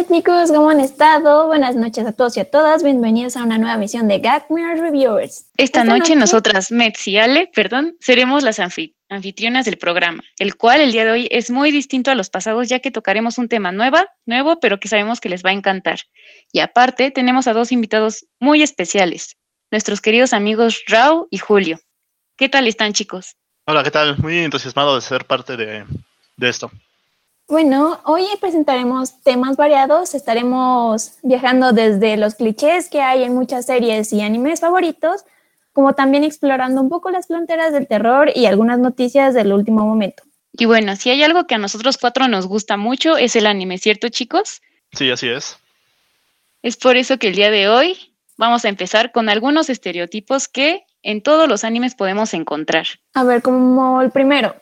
onda chicos? ¿Cómo han estado? Buenas noches a todos y a todas. Bienvenidos a una nueva misión de Gagmere Reviewers. Esta, noche, nosotras, Metz y Ale, perdón, seremos las anfitrionas del programa, el cual el día de hoy es muy distinto a los pasados ya que tocaremos un tema nueva, nuevo, pero que sabemos que les va a encantar. Y aparte, tenemos a dos invitados muy especiales, nuestros queridos amigos Rao y Julio. ¿Qué tal están chicos? Hola, ¿qué tal? Muy entusiasmado de ser parte de, de esto. Bueno, hoy presentaremos temas variados. Estaremos viajando desde los clichés que hay en muchas series y animes favoritos, como también explorando un poco las fronteras del terror y algunas noticias del último momento. Y bueno, si hay algo que a nosotros cuatro nos gusta mucho es el anime, ¿cierto chicos? Sí, así es. Es por eso que el día de hoy vamos a empezar con algunos estereotipos que en todos los animes podemos encontrar. A ver, como el primero,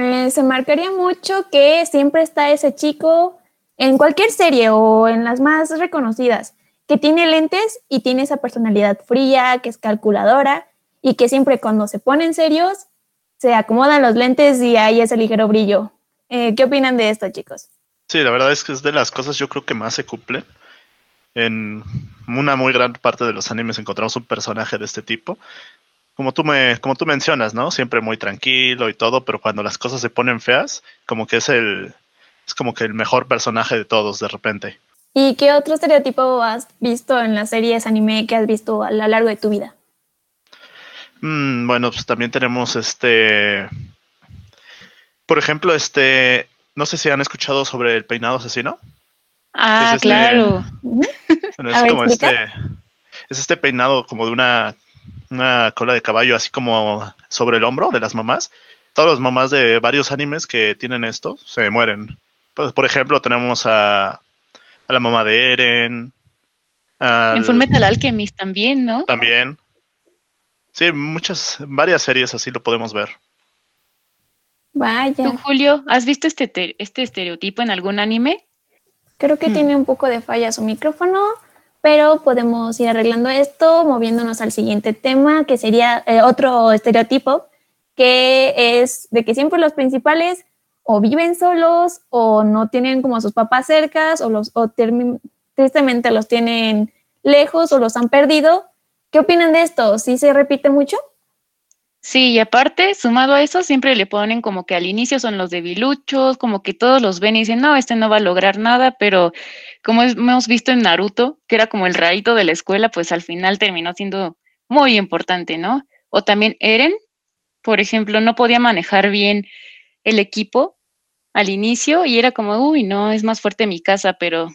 eh, se marcaría mucho que siempre está ese chico en cualquier serie o en las más reconocidas, que tiene lentes y tiene esa personalidad fría, que es calculadora y que siempre cuando se ponen serios se acomodan los lentes y hay ese ligero brillo. Eh, ¿Qué opinan de esto, chicos? Sí, la verdad es que es de las cosas yo creo que más se cumple. En una muy gran parte de los animes encontramos un personaje de este tipo como tú me, como tú mencionas, ¿no? Siempre muy tranquilo y todo, pero cuando las cosas se ponen feas, como que es el, es como que el mejor personaje de todos de repente. ¿Y qué otro estereotipo has visto en las series anime que has visto a lo largo de tu vida? Mm, bueno, pues también tenemos este, por ejemplo, este, no sé si han escuchado sobre el peinado asesino. Ah, este claro. es como este, es este peinado como de una una cola de caballo así como sobre el hombro de las mamás. Todas las mamás de varios animes que tienen esto se mueren. Pues, por ejemplo, tenemos a, a la mamá de Eren. En Full Metal Alchemist también, ¿no? También. Sí, muchas, varias series así lo podemos ver. Vaya. ¿Tú, Julio, has visto este, este estereotipo en algún anime? Creo que hmm. tiene un poco de falla su micrófono pero podemos ir arreglando esto moviéndonos al siguiente tema, que sería eh, otro estereotipo, que es de que siempre los principales o viven solos o no tienen como a sus papás cercas o, los, o tristemente los tienen lejos o los han perdido. ¿Qué opinan de esto? ¿Sí se repite mucho? Sí, y aparte, sumado a eso, siempre le ponen como que al inicio son los debiluchos, como que todos los ven y dicen, no, este no va a lograr nada, pero como hemos visto en Naruto, que era como el rarito de la escuela, pues al final terminó siendo muy importante, ¿no? O también Eren, por ejemplo, no podía manejar bien el equipo al inicio y era como, uy, no, es más fuerte mi casa, pero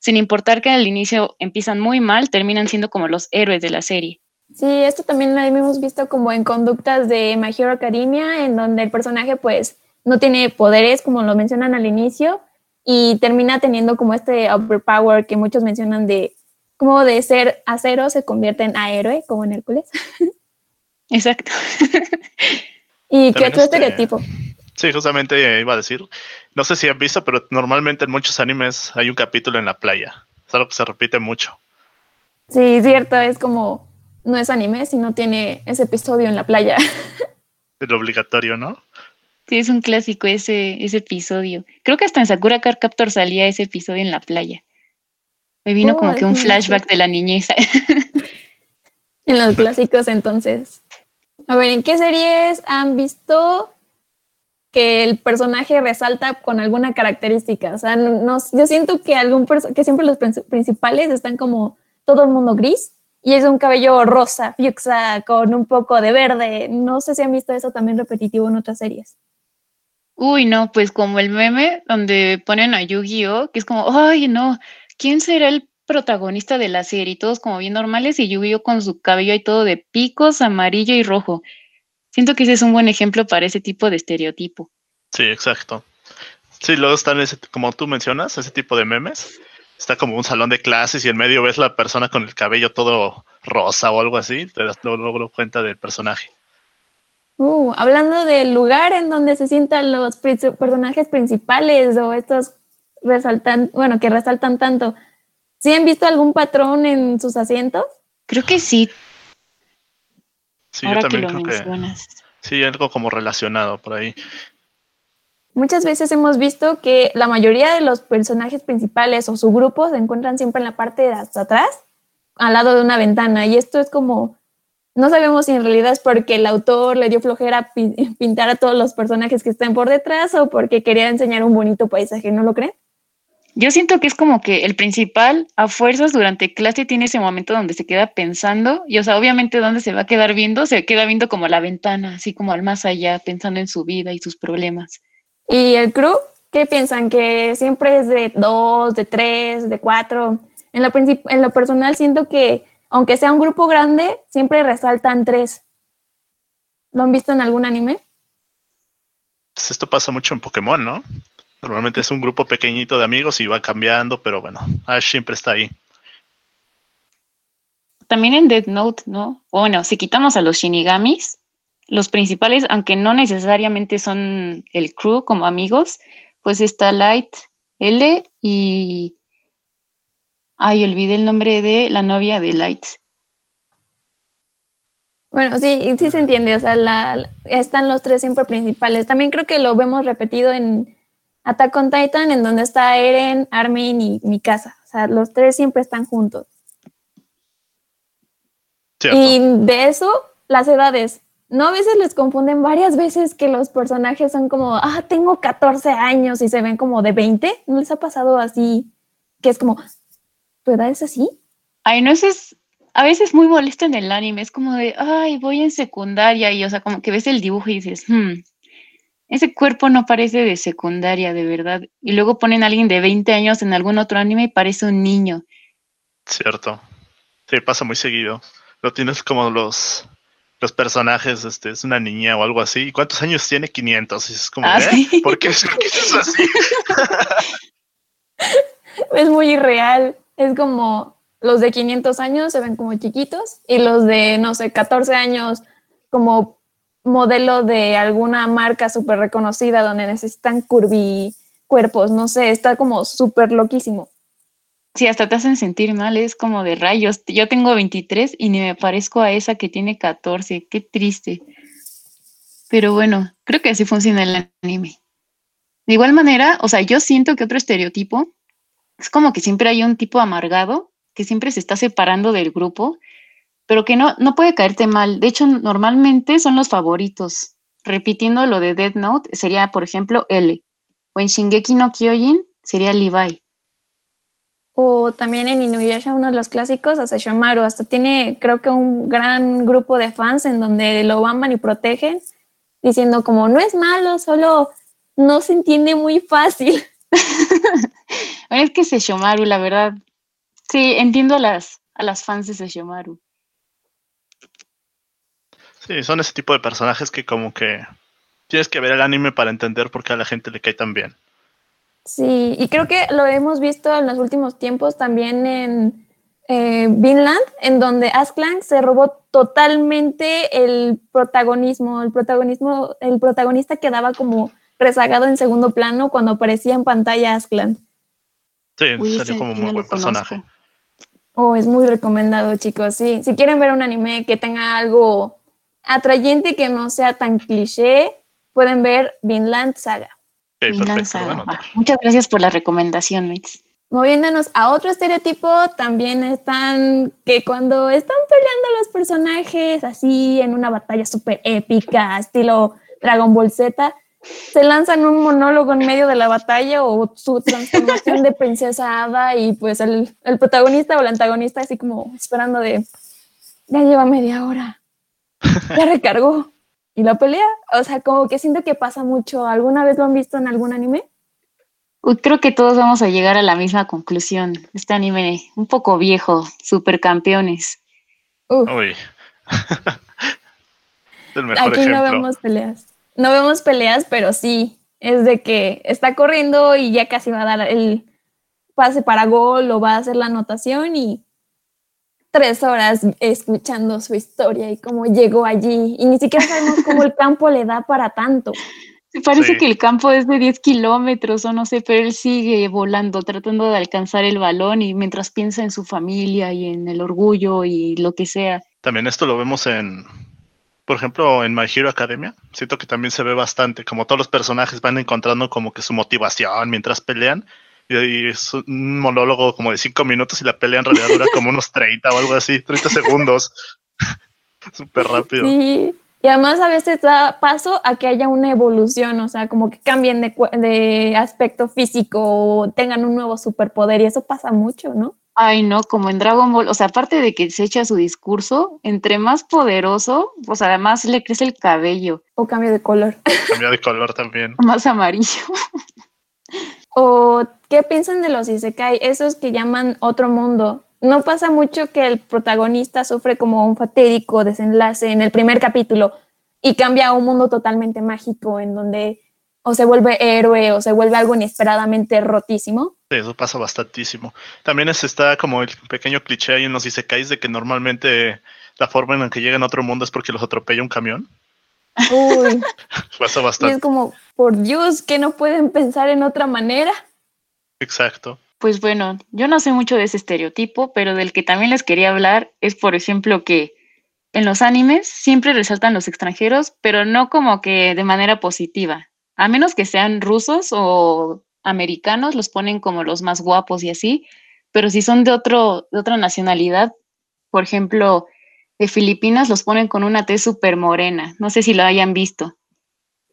sin importar que al inicio empiezan muy mal, terminan siendo como los héroes de la serie. Sí, esto también lo hemos visto como en conductas de My Hero Academia, en donde el personaje pues no tiene poderes, como lo mencionan al inicio, y termina teniendo como este overpower que muchos mencionan de como de ser acero se convierte en héroe, como en Hércules. Exacto. ¿Y qué otro este, estereotipo? Sí, justamente iba a decir, no sé si han visto, pero normalmente en muchos animes hay un capítulo en la playa. Es algo que se repite mucho. Sí, cierto, es como no es anime si no tiene ese episodio en la playa. El obligatorio, ¿no? Sí, es un clásico ese, ese episodio. Creo que hasta en Sakura Card Captor salía ese episodio en la playa. Me vino como oh, que un flashback de la niñez. en los clásicos entonces. A ver, ¿en qué series han visto que el personaje resalta con alguna característica? O sea, no, yo siento que algún que siempre los principales están como todo el mundo gris y es un cabello rosa, fuchsia, con un poco de verde. No sé si han visto eso también repetitivo en otras series. Uy, no, pues como el meme donde ponen a Yu-Gi-Oh, que es como, ay, no, ¿quién será el protagonista de la serie? Y todos como bien normales y Yu-Gi-Oh con su cabello ahí todo de picos, amarillo y rojo. Siento que ese es un buen ejemplo para ese tipo de estereotipo. Sí, exacto. Sí, luego están, ese, como tú mencionas, ese tipo de memes está como un salón de clases y en medio ves la persona con el cabello todo rosa o algo así, te das luego cuenta del personaje. Uh, hablando del lugar en donde se sientan los personajes principales o estos resaltan, bueno, que resaltan tanto, ¿sí han visto algún patrón en sus asientos? Creo que sí. Sí, yo también creo que sí, algo como relacionado por ahí. Muchas veces hemos visto que la mayoría de los personajes principales o su grupo se encuentran siempre en la parte de atrás, al lado de una ventana. Y esto es como, no sabemos si en realidad es porque el autor le dio flojera pintar a todos los personajes que están por detrás o porque quería enseñar un bonito paisaje, ¿no lo creen? Yo siento que es como que el principal a fuerzas durante clase tiene ese momento donde se queda pensando y o sea, obviamente dónde se va a quedar viendo, se queda viendo como la ventana, así como al más allá, pensando en su vida y sus problemas. ¿Y el crew? ¿Qué piensan? ¿Que siempre es de dos, de tres, de cuatro? En lo, en lo personal siento que aunque sea un grupo grande, siempre resaltan tres. ¿Lo han visto en algún anime? Pues esto pasa mucho en Pokémon, ¿no? Normalmente es un grupo pequeñito de amigos y va cambiando, pero bueno, Ash siempre está ahí. También en Dead Note, ¿no? Bueno, si quitamos a los Shinigamis, los principales, aunque no necesariamente son el crew como amigos, pues está Light, L y... Ay, olvidé el nombre de la novia de Light. Bueno, sí, sí se entiende, o sea, la, están los tres siempre principales. También creo que lo vemos repetido en Attack on Titan, en donde está Eren, Armin y Mikasa. O sea, los tres siempre están juntos. Y de eso, las edades. ¿No a veces les confunden varias veces que los personajes son como, ah, tengo 14 años y se ven como de 20? ¿No les ha pasado así? Que es como, ¿tu edad es así? Ay, no, eso es a veces muy molesto en el anime. Es como de, ay, voy en secundaria y, o sea, como que ves el dibujo y dices, hmm, ese cuerpo no parece de secundaria, de verdad. Y luego ponen a alguien de 20 años en algún otro anime y parece un niño. Cierto. Sí, pasa muy seguido. Lo tienes como los los personajes, este, es una niña o algo así. ¿Y cuántos años tiene? 500. Y es como, ah, ¿eh? ¿Por qué, es así? es muy irreal. Es como los de 500 años se ven como chiquitos y los de, no sé, 14 años como modelo de alguna marca súper reconocida donde necesitan curvi cuerpos, no sé, está como súper loquísimo. Sí, hasta te hacen sentir mal, es como de rayos. Yo tengo 23 y ni me parezco a esa que tiene 14, qué triste. Pero bueno, creo que así funciona el anime. De igual manera, o sea, yo siento que otro estereotipo es como que siempre hay un tipo amargado que siempre se está separando del grupo pero que no, no puede caerte mal. De hecho, normalmente son los favoritos. Repitiendo lo de Dead Note, sería, por ejemplo, L. O en Shingeki no Kyojin sería Levi. O también en Inuyasha, uno de los clásicos, Aseshomaru. Hasta tiene, creo que un gran grupo de fans en donde lo aman y protegen, diciendo como, no es malo, solo no se entiende muy fácil. es que Seshomaru, la verdad. Sí, entiendo a las, a las fans de Seshomaru. Sí, son ese tipo de personajes que como que tienes que ver el anime para entender por qué a la gente le cae tan bien. Sí, y creo que lo hemos visto en los últimos tiempos también en eh, Vinland, en donde Asklang se robó totalmente el protagonismo, el protagonismo, el protagonista quedaba como rezagado en segundo plano cuando aparecía en pantalla Askland. Sí, salió como muy buen personaje. Oh, es muy recomendado, chicos. Sí, si quieren ver un anime que tenga algo atrayente que no sea tan cliché, pueden ver Vinland Saga. Muchas gracias por la recomendación, Mix. Moviéndonos a otro estereotipo, también están que cuando están peleando los personajes así en una batalla súper épica, estilo Dragon Ball Z, se lanzan un monólogo en medio de la batalla o su transformación de princesa hada y pues el, el protagonista o el antagonista así como esperando de, ya lleva media hora, ya recargó. Y la pelea, o sea, como que siento que pasa mucho. ¿Alguna vez lo han visto en algún anime? creo que todos vamos a llegar a la misma conclusión. Este anime un poco viejo, supercampeones. Uy. Aquí no vemos peleas. No vemos peleas, pero sí, es de que está corriendo y ya casi va a dar el pase para gol o va a hacer la anotación y tres horas escuchando su historia y cómo llegó allí. Y ni siquiera sabemos cómo el campo le da para tanto. Parece que el campo es de 10 kilómetros o no sé, pero él sigue volando, tratando de alcanzar el balón y mientras piensa en su familia y en el orgullo y lo que sea. También esto lo vemos en, por ejemplo, en My Hero Academia, siento que también se ve bastante, como todos los personajes van encontrando como que su motivación mientras pelean. Y, es un monólogo como de cinco minutos y la pelea en realidad dura como unos 30 o algo así, 30 segundos. Súper rápido. Sí, y además a veces da paso a que haya una evolución, o sea, como que cambien de, de aspecto físico o tengan un nuevo superpoder y eso pasa mucho, ¿no? Ay, no, como en Dragon Ball, o sea, aparte de que se echa su discurso, entre más poderoso, pues además le crece el cabello. O cambio de color. Cambio de color también. Más amarillo. O, ¿qué piensan de los Isekai? Esos que llaman otro mundo. No pasa mucho que el protagonista sufre como un fatídico desenlace en el primer capítulo y cambia a un mundo totalmente mágico en donde o se vuelve héroe o se vuelve algo inesperadamente rotísimo. Sí, eso pasa bastantísimo. También es, está como el pequeño cliché ahí en los Isekais de que normalmente la forma en la que llegan a otro mundo es porque los atropella un camión. Uy. pasa bastante. Y es como, por Dios, que no pueden pensar en otra manera. Exacto. Pues bueno, yo no sé mucho de ese estereotipo, pero del que también les quería hablar es, por ejemplo, que en los animes siempre resaltan los extranjeros, pero no como que de manera positiva a menos que sean rusos o americanos, los ponen como los más guapos y así, pero si son de, otro, de otra nacionalidad, por ejemplo, de Filipinas, los ponen con una tez súper morena. No sé si lo hayan visto.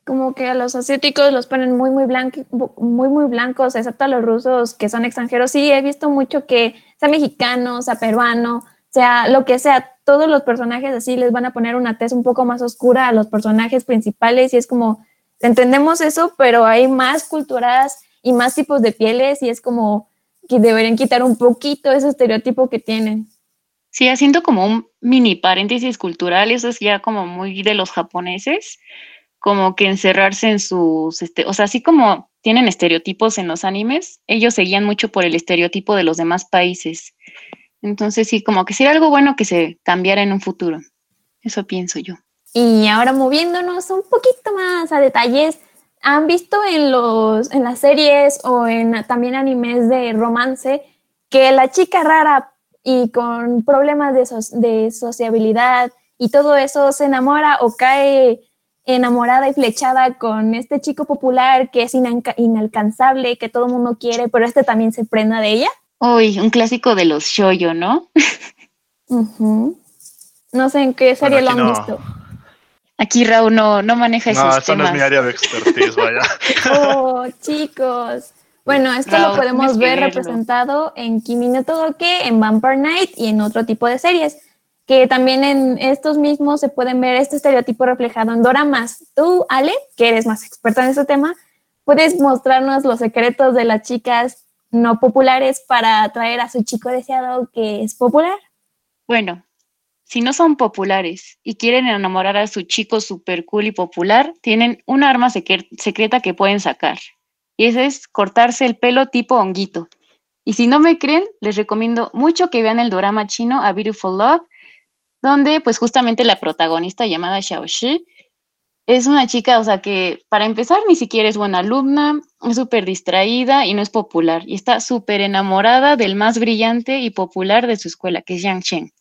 Como que a los asiáticos los ponen muy, muy, blancos, muy, muy blancos, excepto a los rusos que son extranjeros. Sí, he visto mucho que sea mexicano, sea peruano, sea lo que sea, todos los personajes así les van a poner una tez un poco más oscura a los personajes principales y es como, entendemos eso, pero hay más culturas y más tipos de pieles y es como que deberían quitar un poquito ese estereotipo que tienen. Sí, haciendo como un mini paréntesis cultural, eso es ya como muy de los japoneses, como que encerrarse en sus, este, o sea, así como tienen estereotipos en los animes, ellos seguían mucho por el estereotipo de los demás países. Entonces sí, como que sería algo bueno que se cambiara en un futuro. Eso pienso yo. Y ahora moviéndonos un poquito más a detalles, ¿han visto en, los, en las series o en también animes de romance que la chica rara y con problemas de, de sociabilidad y todo eso se enamora o cae enamorada y flechada con este chico popular que es inalcanzable, que todo el mundo quiere, pero este también se prenda de ella? Uy, un clásico de los shoyo, ¿no? No sé en qué serie lo han visto. Aquí Raúl no, no maneja esos no, eso no es mi área de expertise, vaya. oh, chicos. Bueno, esto lo podemos ver representado en Kimi no Todoke, en Vampire Night y en otro tipo de series, que también en estos mismos se pueden ver este estereotipo reflejado en doramas. Tú, Ale, que eres más experta en este tema, puedes mostrarnos los secretos de las chicas no populares para atraer a su chico deseado que es popular. Bueno, si no son populares y quieren enamorar a su chico super cool y popular, tienen un arma secreta que pueden sacar. Y ese es cortarse el pelo tipo honguito. Y si no me creen, les recomiendo mucho que vean el drama chino A Beautiful Love, donde pues justamente la protagonista llamada Xiaoxi es una chica, o sea que para empezar ni siquiera es buena alumna, es súper distraída y no es popular. Y está súper enamorada del más brillante y popular de su escuela, que es Yang Chen.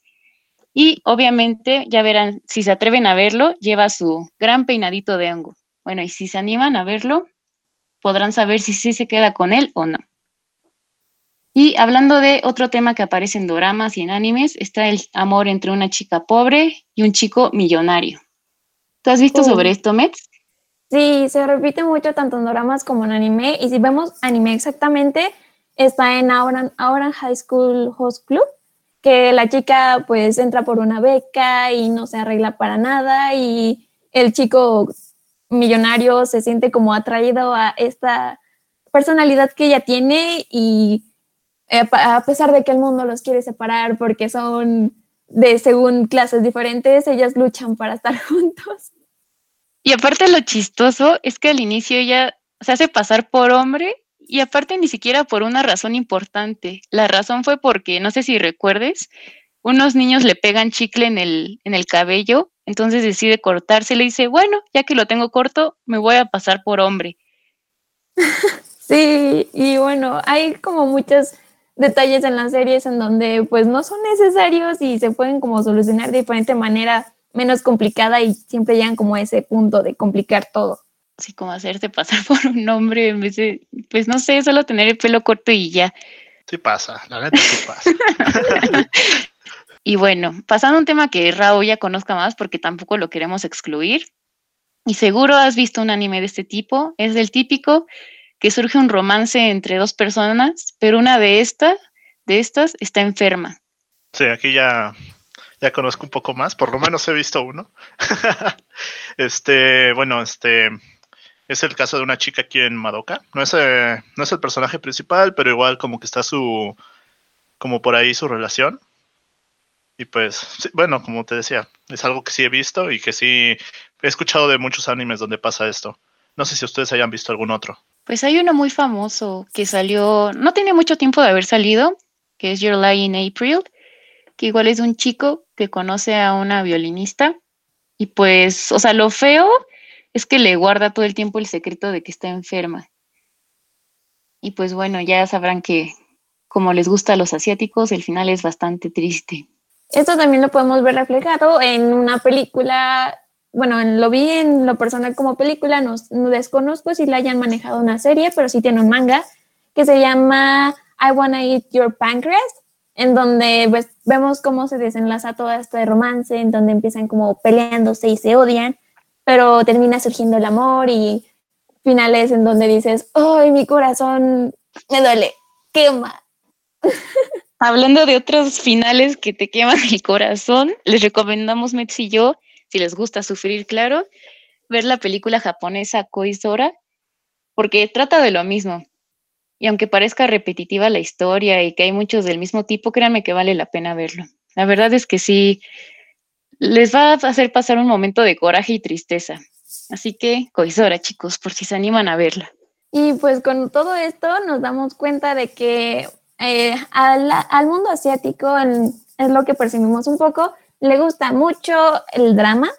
Y obviamente, ya verán, si se atreven a verlo, lleva su gran peinadito de hongo. Bueno, y si se animan a verlo, podrán saber si sí se queda con él o no. Y hablando de otro tema que aparece en doramas y en animes, está el amor entre una chica pobre y un chico millonario. ¿Tú has visto sobre esto, Mets? Sí, se repite mucho tanto en doramas como en anime. Y si vemos anime exactamente, está en Auran High School Host Club, que la chica pues entra por una beca y no se arregla para nada y el chico millonario se siente como atraído a esta personalidad que ella tiene y a pesar de que el mundo los quiere separar porque son de según clases diferentes, ellas luchan para estar juntos. Y aparte lo chistoso es que al inicio ella se hace pasar por hombre y aparte ni siquiera por una razón importante. La razón fue porque, no sé si recuerdes, unos niños le pegan chicle en el, en el cabello, entonces decide cortarse. Le dice, bueno, ya que lo tengo corto, me voy a pasar por hombre. Sí, y bueno, hay como muchos detalles en las series en donde pues no son necesarios y se pueden como solucionar de diferente manera menos complicada y siempre llegan como a ese punto de complicar todo. Así como hacerte pasar por un hombre en vez de, pues no sé, solo tener el pelo corto y ya. Sí pasa, la neta sí pasa. y bueno, pasando a un tema que Raúl ya conozca más porque tampoco lo queremos excluir. Y seguro has visto un anime de este tipo. Es el típico que surge un romance entre dos personas, pero una de estas, de estas está enferma. Sí, aquí ya, ya conozco un poco más, por lo menos he visto uno. este, bueno, este es el caso de una chica aquí en Madoka. No es, eh, no es el personaje principal, pero igual como que está su, como por ahí su relación. Y pues, bueno, como te decía, es algo que sí he visto y que sí he escuchado de muchos animes donde pasa esto. No sé si ustedes hayan visto algún otro. Pues hay uno muy famoso que salió, no tiene mucho tiempo de haber salido, que es Your Lie in April, que igual es un chico que conoce a una violinista y pues, o sea, lo feo es que le guarda todo el tiempo el secreto de que está enferma. Y pues bueno, ya sabrán que como les gusta a los asiáticos, el final es bastante triste. Esto también lo podemos ver reflejado en una película, bueno, lo vi en lo personal como película, no, desconozco si la hayan manejado una serie, pero sí tiene un manga que se llama I Wanna Eat Your Pancreas, en donde pues, vemos cómo se desenlaza todo este romance, en donde empiezan como peleándose y se odian, pero termina surgiendo el amor y finales en donde dices, ¡ay, mi corazón me duele, quema! Hablando de otros finales que te queman el corazón, les recomendamos Metsu y yo, si les gusta sufrir, claro, ver la película japonesa Koizora, porque trata de lo mismo. Y aunque parezca repetitiva la historia y que hay muchos del mismo tipo, créanme que vale la pena verlo. La verdad es que sí, les va a hacer pasar un momento de coraje y tristeza. Así que, Koizora, chicos, por si se animan a verla. Y pues con todo esto nos damos cuenta de que eh, al, mundo asiático, es lo que percibimos un poco, le gusta mucho el drama,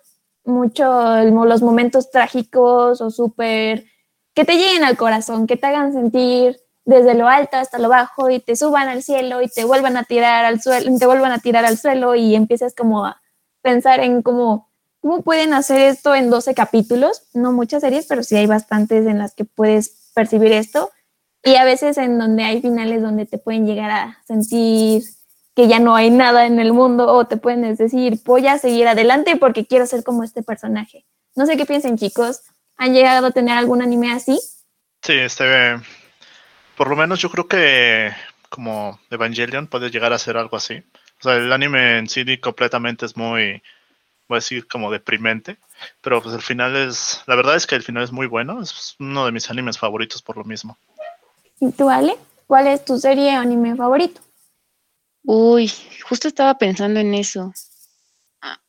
mucho los momentos trágicos o súper que te lleguen al corazón, que te hagan sentir desde lo alto hasta lo bajo y te suban al cielo y te vuelvan a tirar al suelo, te vuelvan a tirar al suelo y empiezas como a pensar en cómo, cómo pueden hacer esto en 12 capítulos, no muchas series, pero sí hay bastantes en las que puedes percibir esto. Y a veces en donde hay finales donde te pueden llegar a sentir que ya no hay nada en el mundo o te pueden decir, voy a seguir adelante porque quiero ser como este personaje. No sé qué piensen chicos, ¿han llegado a tener algún anime así? Sí, este, por lo menos yo creo que como Evangelion puede llegar a ser algo así. O sea, el anime en sí completamente es muy, voy a decir, como deprimente, pero pues el final es, la verdad es que el final es muy bueno, es uno de mis animes favoritos por lo mismo. ¿Y tú, Ale? ¿Cuál es tu serie o anime favorito? Uy, justo estaba pensando en eso.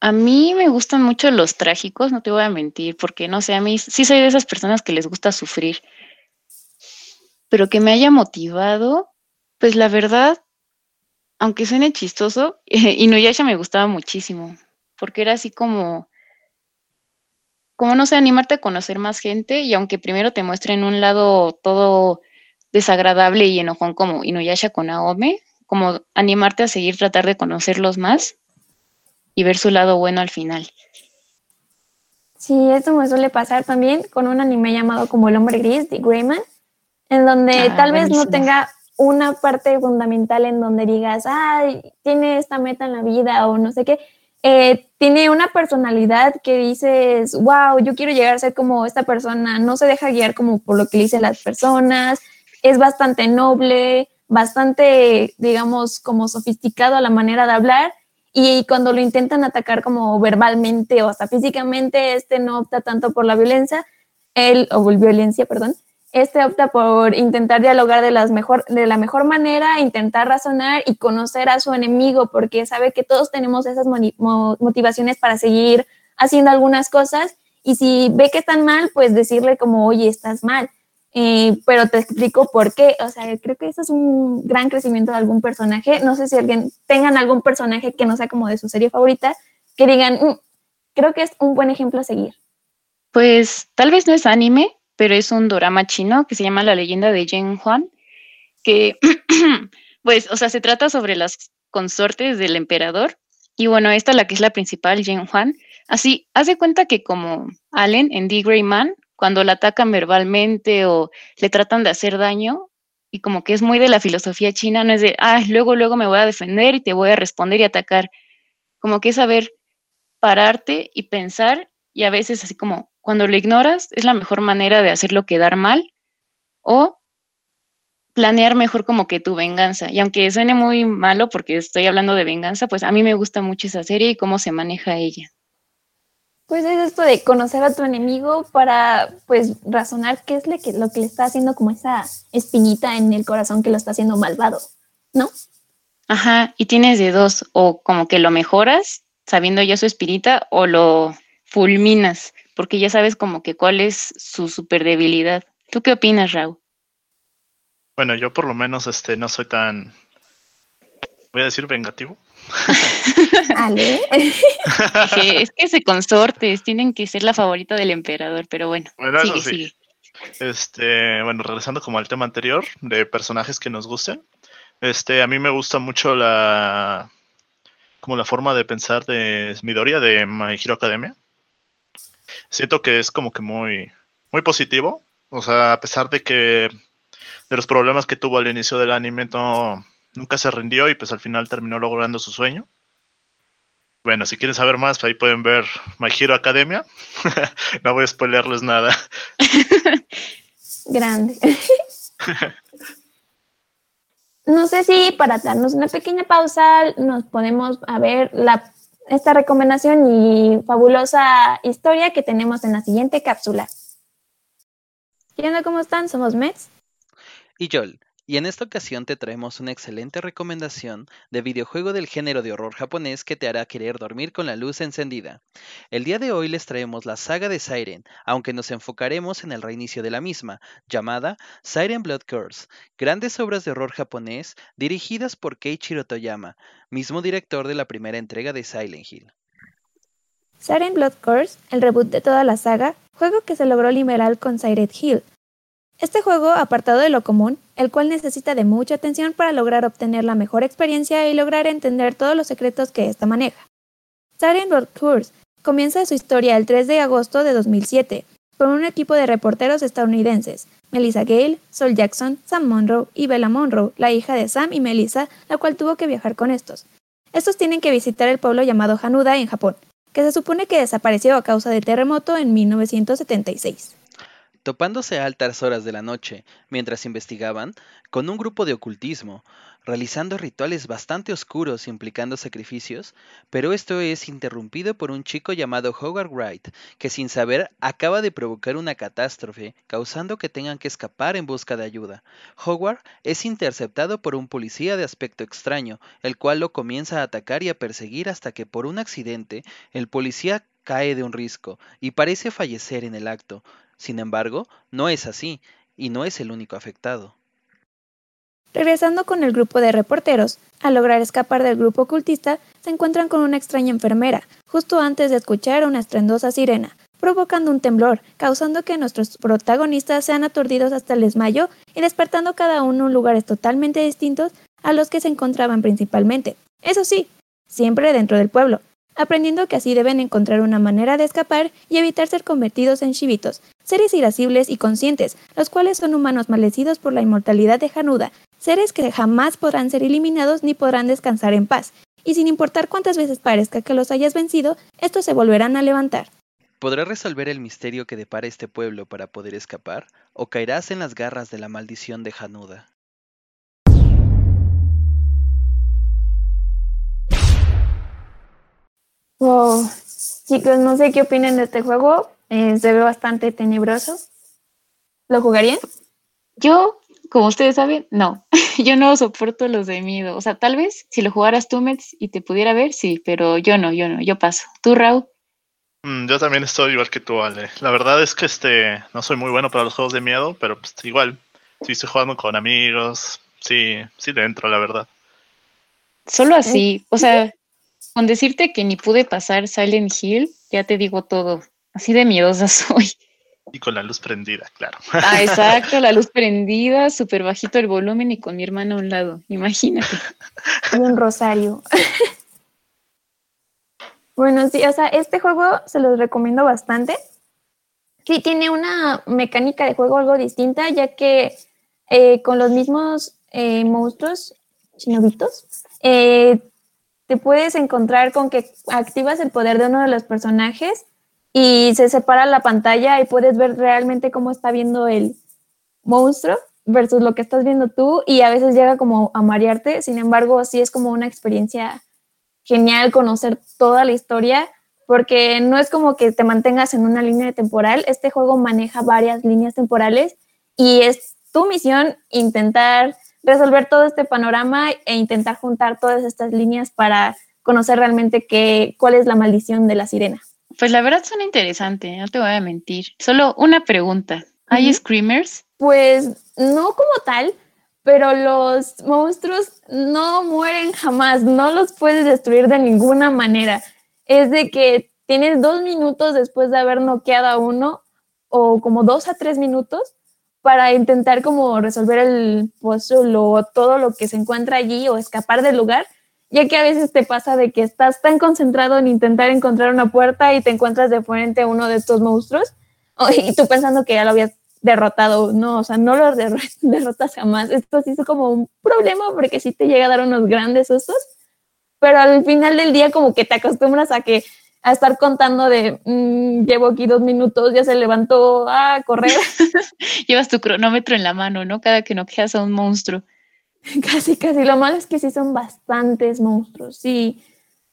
A, mí me gustan mucho los trágicos, no te voy a mentir, porque no sé, a mí sí soy de esas personas que les gusta sufrir. Pero que me haya motivado, pues la verdad, aunque suene chistoso, Inuyasha me gustaba muchísimo, porque era así como, como no sé, animarte a conocer más gente y aunque primero te muestren un lado todo desagradable y enojón como Inuyasha con Aome, como animarte a seguir tratar de conocerlos más y ver su lado bueno al final. Sí, esto me suele pasar también con un anime llamado como El Hombre Gris de Greyman, en donde ah, tal vez no tenga una parte fundamental en donde digas, ay, tiene esta meta en la vida o no sé qué. Eh, tiene una personalidad que dices, wow, yo quiero llegar a ser como esta persona, no se deja guiar como por lo que dicen las personas, es bastante noble, bastante, digamos, como sofisticado a la manera de hablar. Y cuando lo intentan atacar como verbalmente o hasta físicamente, este no opta tanto por la violencia, él, o violencia, perdón, este opta por intentar dialogar de, las mejor, de la mejor manera, intentar razonar y conocer a su enemigo, porque sabe que todos tenemos esas motivaciones para seguir haciendo algunas cosas. Y si ve que están mal, pues decirle como, oye, estás mal. Eh, pero te explico por qué. O sea, creo que eso es un gran crecimiento de algún personaje. No sé si alguien tengan algún personaje que no sea como de su serie favorita, que digan, mm, creo que es un buen ejemplo a seguir. Pues tal vez no es anime, pero es un drama chino que se llama La leyenda de Jen Huan, que, pues, o sea, se trata sobre las consortes del emperador. Y bueno, esta, la que es la principal, Jen Huan, Así, haz de cuenta que como Allen en The Grey Man, cuando la atacan verbalmente o le tratan de hacer daño, y como que es muy de la filosofía china, no es de, ah, luego, luego me voy a defender y te voy a responder y atacar. Como que es saber pararte y pensar, y a veces así como cuando lo ignoras, es la mejor manera de hacerlo quedar mal o planear mejor como que tu venganza. Y aunque suene muy malo porque estoy hablando de venganza, pues a mí me gusta mucho esa serie y cómo se maneja ella. Pues es esto de conocer a tu enemigo para pues razonar qué es lo que, lo que le está haciendo como esa espinita en el corazón que lo está haciendo malvado, ¿no? Ajá, y tienes de dos, o como que lo mejoras sabiendo ya su espinita o lo fulminas, porque ya sabes como que cuál es su super debilidad. ¿Tú qué opinas, Raúl? Bueno, yo por lo menos este no soy tan voy a decir vengativo. Ale. es que se consortes, tienen que ser la favorita del emperador, pero bueno. Bueno, sí. Este, bueno, regresando como al tema anterior de personajes que nos gusten. Este, a mí me gusta mucho la como la forma de pensar de Midoriya de My Hero Academia. Siento que es como que muy muy positivo, o sea, a pesar de que de los problemas que tuvo al inicio del anime no nunca se rindió y pues al final terminó logrando su sueño. Bueno, si quieren saber más, ahí pueden ver My Hero Academia. no voy a spoilerles nada. Grande. no sé si para darnos una pequeña pausa nos podemos a ver la, esta recomendación y fabulosa historia que tenemos en la siguiente cápsula. ¿Qué onda? ¿Cómo están? Somos Mets. Y Joel. Y en esta ocasión te traemos una excelente recomendación de videojuego del género de horror japonés que te hará querer dormir con la luz encendida. El día de hoy les traemos la saga de Siren, aunque nos enfocaremos en el reinicio de la misma, llamada Siren Blood Curse, grandes obras de horror japonés dirigidas por Keiichiro Toyama, mismo director de la primera entrega de Silent Hill. Siren Blood Curse, el reboot de toda la saga, juego que se logró liberar con Siren Hill, este juego, apartado de lo común, el cual necesita de mucha atención para lograr obtener la mejor experiencia y lograr entender todos los secretos que ésta maneja. Silent Road Course comienza su historia el 3 de agosto de 2007 con un equipo de reporteros estadounidenses, Melissa Gale, Sol Jackson, Sam Monroe y Bella Monroe, la hija de Sam y Melissa, la cual tuvo que viajar con estos. Estos tienen que visitar el pueblo llamado Hanuda en Japón, que se supone que desapareció a causa de terremoto en 1976 topándose a altas horas de la noche mientras investigaban con un grupo de ocultismo, realizando rituales bastante oscuros implicando sacrificios, pero esto es interrumpido por un chico llamado Howard Wright, que sin saber acaba de provocar una catástrofe, causando que tengan que escapar en busca de ayuda. Howard es interceptado por un policía de aspecto extraño, el cual lo comienza a atacar y a perseguir hasta que por un accidente el policía cae de un risco y parece fallecer en el acto. Sin embargo, no es así, y no es el único afectado. Regresando con el grupo de reporteros, al lograr escapar del grupo ocultista, se encuentran con una extraña enfermera, justo antes de escuchar una estrendosa sirena, provocando un temblor, causando que nuestros protagonistas sean aturdidos hasta el desmayo y despertando cada uno en lugares totalmente distintos a los que se encontraban principalmente. Eso sí, siempre dentro del pueblo, aprendiendo que así deben encontrar una manera de escapar y evitar ser convertidos en chivitos, seres irascibles y conscientes, los cuales son humanos maldecidos por la inmortalidad de Januda, seres que jamás podrán ser eliminados ni podrán descansar en paz, y sin importar cuántas veces parezca que los hayas vencido, estos se volverán a levantar. ¿Podrás resolver el misterio que depara este pueblo para poder escapar? ¿O caerás en las garras de la maldición de Januda? Wow. Chicos, no sé qué opinan de este juego. Eh, se ve bastante tenebroso. ¿Lo jugarían? Yo, como ustedes saben, no. yo no soporto los de miedo. O sea, tal vez si lo jugaras tú, Mets, y te pudiera ver, sí, pero yo no, yo no, yo paso. ¿Tú, Raúl? Mm, yo también estoy igual que tú, Ale. La verdad es que este no soy muy bueno para los juegos de miedo, pero pues igual, si estoy jugando con amigos, sí, sí le entro, la verdad. Solo así, o sea, con decirte que ni pude pasar Silent Hill, ya te digo todo. Así de miedosa soy. Y con la luz prendida, claro. Ah, exacto, la luz prendida, súper bajito el volumen y con mi hermano a un lado, imagínate. Y un rosario. Bueno, sí, o sea, este juego se los recomiendo bastante. Sí, tiene una mecánica de juego algo distinta, ya que eh, con los mismos eh, monstruos, chinobitos, eh, te puedes encontrar con que activas el poder de uno de los personajes y se separa la pantalla y puedes ver realmente cómo está viendo el monstruo versus lo que estás viendo tú y a veces llega como a marearte, sin embargo, sí es como una experiencia genial conocer toda la historia porque no es como que te mantengas en una línea temporal, este juego maneja varias líneas temporales y es tu misión intentar resolver todo este panorama e intentar juntar todas estas líneas para conocer realmente qué, cuál es la maldición de la sirena. Pues la verdad suena interesante, no te voy a mentir. Solo una pregunta. ¿Hay screamers? Pues no como tal, pero los monstruos no mueren jamás, no los puedes destruir de ninguna manera. Es de que tienes dos minutos después de haber noqueado a uno, o como dos a tres minutos, para intentar como resolver el puzzle o todo lo que se encuentra allí o escapar del lugar, ya que a veces te pasa de que estás tan concentrado en intentar encontrar una puerta y te encuentras de frente a uno de estos monstruos y tú pensando que ya lo habías derrotado, no, o sea, no lo derrotas jamás. Esto sí es como un problema porque sí te llega a dar unos grandes sustos, pero al final del día como que te acostumbras a que a estar contando de mm, llevo aquí dos minutos, ya se levantó a correr. Llevas tu cronómetro en la mano, ¿no? Cada que no quedas a un monstruo. Casi, casi. Lo malo es que sí son bastantes monstruos. Sí.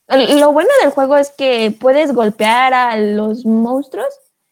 Lo bueno del juego es que puedes golpear a los monstruos